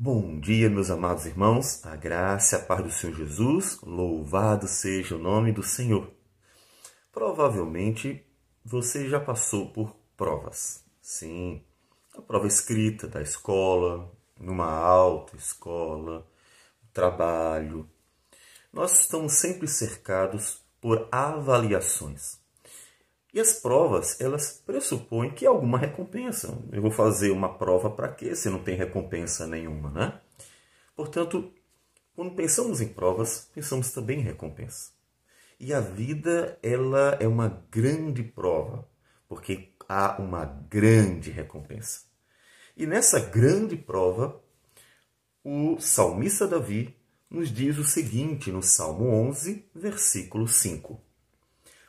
Bom dia, meus amados irmãos, a graça e a paz do Senhor Jesus, louvado seja o nome do Senhor. Provavelmente você já passou por provas, sim, a prova escrita da escola, numa alta escola, trabalho. Nós estamos sempre cercados por avaliações. E as provas, elas pressupõem que alguma recompensa. Eu vou fazer uma prova para quê se não tem recompensa nenhuma, né? Portanto, quando pensamos em provas, pensamos também em recompensa. E a vida, ela é uma grande prova, porque há uma grande recompensa. E nessa grande prova, o salmista Davi nos diz o seguinte no Salmo 11, versículo 5: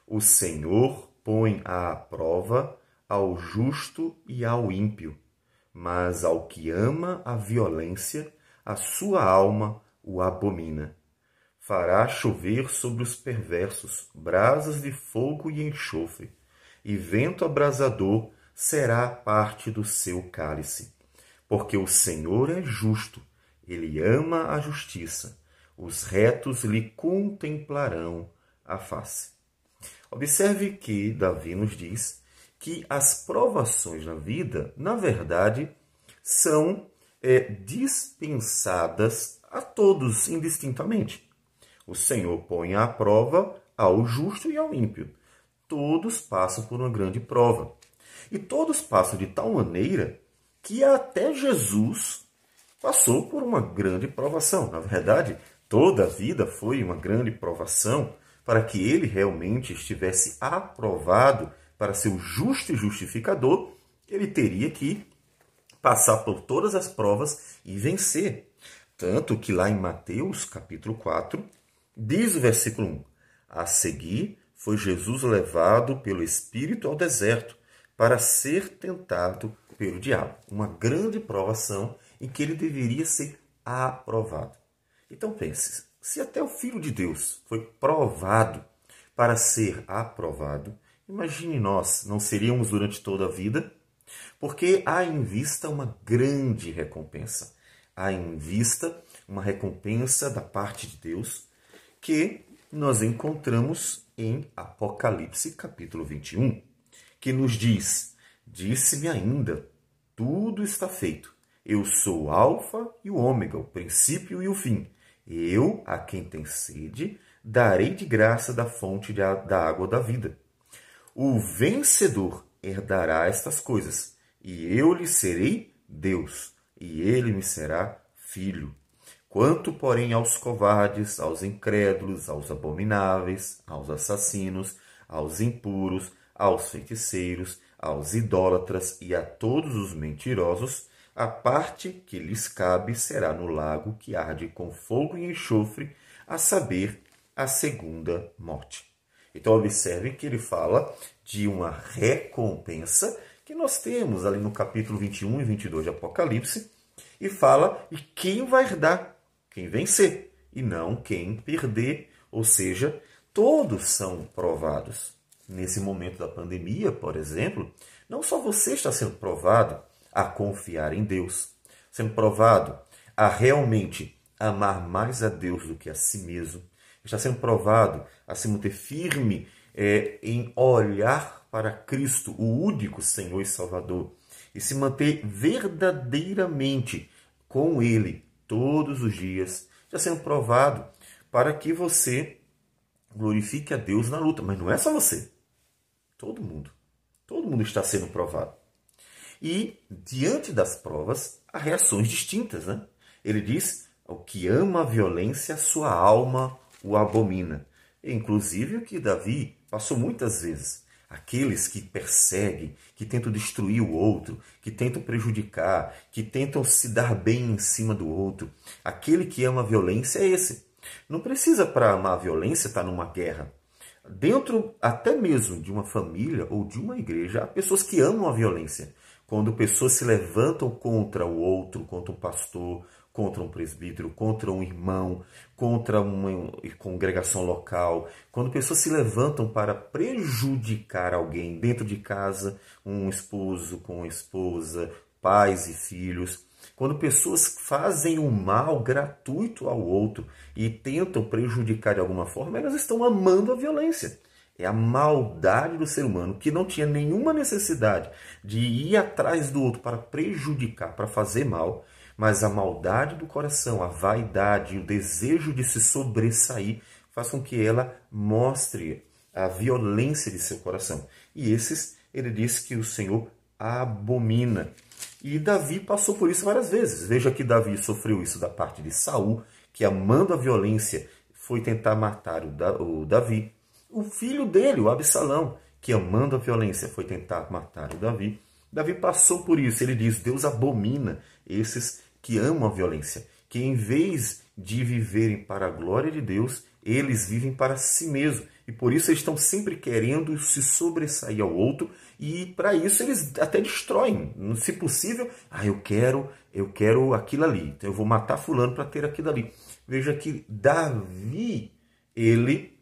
O Senhor põe à prova ao justo e ao ímpio, mas ao que ama a violência, a sua alma o abomina. Fará chover sobre os perversos brasas de fogo e enxofre, e vento abrasador será parte do seu cálice. Porque o Senhor é justo, ele ama a justiça, os retos lhe contemplarão a face. Observe que Davi nos diz que as provações na vida, na verdade, são é, dispensadas a todos indistintamente. O Senhor põe à prova ao justo e ao ímpio. Todos passam por uma grande prova. E todos passam de tal maneira que até Jesus passou por uma grande provação. Na verdade, toda a vida foi uma grande provação para que ele realmente estivesse aprovado para ser o justo e justificador, ele teria que passar por todas as provas e vencer. Tanto que lá em Mateus, capítulo 4, diz o versículo 1: A seguir foi Jesus levado pelo Espírito ao deserto para ser tentado pelo diabo. Uma grande provação em que ele deveria ser aprovado. Então pense, se até o Filho de Deus foi provado para ser aprovado, imagine nós, não seríamos durante toda a vida? Porque há em vista uma grande recompensa. Há em vista uma recompensa da parte de Deus que nós encontramos em Apocalipse capítulo 21, que nos diz: Disse-me ainda, tudo está feito. Eu sou o Alfa e o Ômega, o princípio e o fim. Eu, a quem tem sede, darei de graça da fonte da água da vida. O vencedor herdará estas coisas, e eu lhe serei Deus, e ele me será filho. Quanto, porém, aos covardes, aos incrédulos, aos abomináveis, aos assassinos, aos impuros, aos feiticeiros, aos idólatras e a todos os mentirosos, a parte que lhes cabe será no lago que arde com fogo e enxofre, a saber, a segunda morte. Então, observe que ele fala de uma recompensa que nós temos ali no capítulo 21 e 22 de Apocalipse, e fala de quem vai herdar, quem vencer, e não quem perder, ou seja, todos são provados. Nesse momento da pandemia, por exemplo, não só você está sendo provado, a confiar em Deus, sendo provado a realmente amar mais a Deus do que a si mesmo, está sendo provado a se manter firme é, em olhar para Cristo, o único Senhor e Salvador, e se manter verdadeiramente com Ele todos os dias, está sendo provado para que você glorifique a Deus na luta. Mas não é só você, todo mundo. Todo mundo está sendo provado. E, diante das provas, há reações distintas. Né? Ele diz: o que ama a violência, sua alma o abomina. Inclusive o que Davi passou muitas vezes. Aqueles que perseguem, que tentam destruir o outro, que tentam prejudicar, que tentam se dar bem em cima do outro. Aquele que ama a violência é esse. Não precisa, para amar a violência, estar numa guerra. Dentro até mesmo de uma família ou de uma igreja, há pessoas que amam a violência quando pessoas se levantam contra o outro, contra um pastor, contra um presbítero, contra um irmão, contra uma congregação local, quando pessoas se levantam para prejudicar alguém dentro de casa, um esposo com esposa, pais e filhos, Quando pessoas fazem o um mal gratuito ao outro e tentam prejudicar de alguma forma, elas estão amando a violência. É a maldade do ser humano que não tinha nenhuma necessidade de ir atrás do outro para prejudicar, para fazer mal, mas a maldade do coração, a vaidade, o desejo de se sobressair faz com que ela mostre a violência de seu coração. E esses, ele diz que o Senhor abomina. E Davi passou por isso várias vezes. Veja que Davi sofreu isso da parte de Saul, que amando a violência foi tentar matar o Davi. O filho dele, o Absalão, que amando a violência foi tentar matar o Davi. Davi passou por isso. Ele diz: Deus abomina esses que amam a violência, que em vez de viverem para a glória de Deus, eles vivem para si mesmos. E por isso eles estão sempre querendo se sobressair ao outro e para isso eles até destroem, se possível, ah, eu quero, eu quero aquilo ali, então eu vou matar fulano para ter aquilo ali. Veja que Davi, ele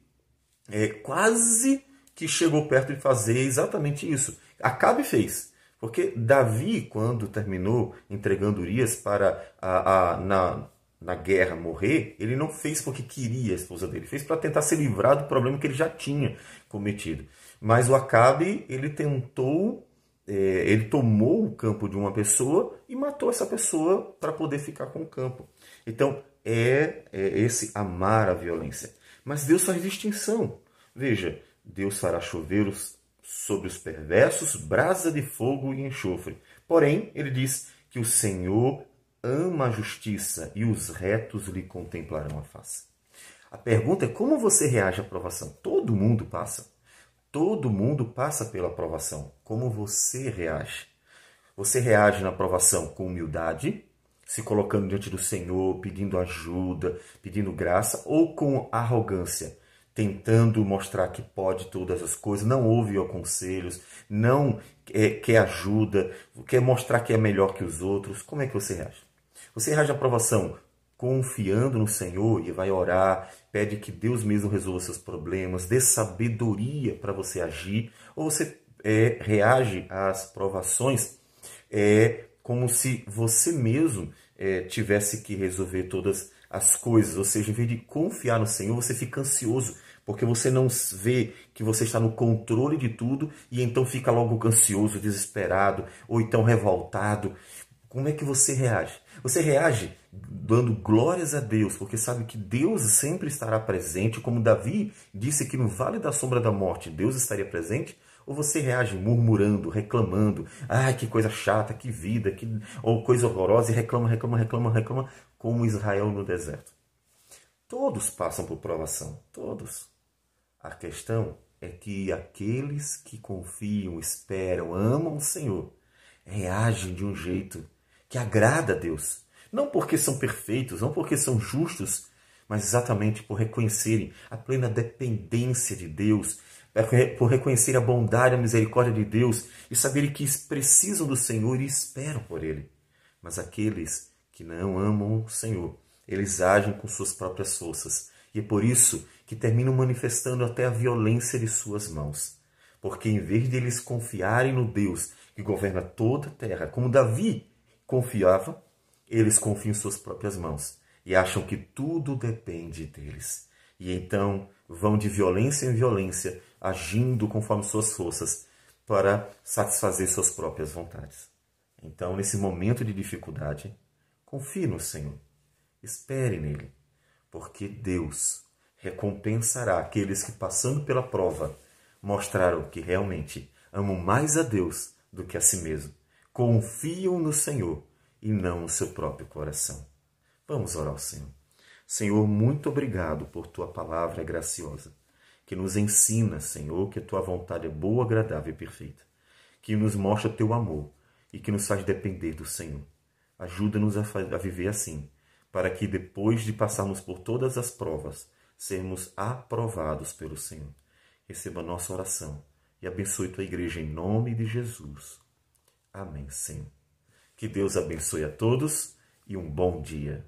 é, quase que chegou perto de fazer exatamente isso. Acabe fez. Porque Davi, quando terminou entregando Urias para a, a, na, na guerra morrer, ele não fez porque queria a esposa dele, fez para tentar se livrar do problema que ele já tinha cometido. Mas o Acabe, ele tentou, é, ele tomou o campo de uma pessoa e matou essa pessoa para poder ficar com o campo. Então, é, é esse amar a violência. Mas Deus faz distinção. Veja, Deus fará chover sobre os perversos brasa de fogo e enxofre. Porém, ele diz que o Senhor ama a justiça e os retos lhe contemplarão a face. A pergunta é como você reage à provação? Todo mundo passa. Todo mundo passa pela provação. Como você reage? Você reage na provação com humildade, se colocando diante do Senhor, pedindo ajuda, pedindo graça, ou com arrogância, tentando mostrar que pode todas as coisas, não ouve conselhos, não é, quer ajuda, quer mostrar que é melhor que os outros. Como é que você reage? Você reage à provação confiando no Senhor e vai orar, pede que Deus mesmo resolva seus problemas, dê sabedoria para você agir, ou você é, reage às provações é, como se você mesmo é, tivesse que resolver todas as coisas, ou seja, em vez de confiar no Senhor, você fica ansioso, porque você não vê que você está no controle de tudo e então fica logo ansioso, desesperado, ou então revoltado. Como é que você reage? Você reage dando glórias a Deus, porque sabe que Deus sempre estará presente, como Davi disse que no vale da sombra da morte Deus estaria presente? Ou você reage murmurando, reclamando, ai que coisa chata, que vida, que ou coisa horrorosa e reclama, reclama, reclama, reclama, como Israel no deserto? Todos passam por provação, todos. A questão é que aqueles que confiam, esperam, amam o Senhor, reagem de um jeito que agrada a Deus. Não porque são perfeitos, não porque são justos, mas exatamente por reconhecerem a plena dependência de Deus, por reconhecer a bondade e a misericórdia de Deus e saberem que precisam do Senhor e esperam por Ele. Mas aqueles que não amam o Senhor, eles agem com suas próprias forças. E é por isso que terminam manifestando até a violência de suas mãos. Porque em vez de eles confiarem no Deus que governa toda a terra, como Davi confiava, eles confiam em suas próprias mãos e acham que tudo depende deles. E então vão de violência em violência, agindo conforme suas forças para satisfazer suas próprias vontades. Então, nesse momento de dificuldade, confie no Senhor. Espere nele, porque Deus recompensará aqueles que, passando pela prova, mostraram que realmente amam mais a Deus do que a si mesmo confiam no Senhor e não no seu próprio coração. Vamos orar ao Senhor. Senhor, muito obrigado por tua palavra graciosa, que nos ensina, Senhor, que a tua vontade é boa, agradável e perfeita, que nos mostra teu amor e que nos faz depender do Senhor. Ajuda-nos a, viver assim, para que depois de passarmos por todas as provas, sermos aprovados pelo Senhor. Receba nossa oração e abençoe tua igreja em nome de Jesus. Amém, Senhor. Que Deus abençoe a todos e um bom dia.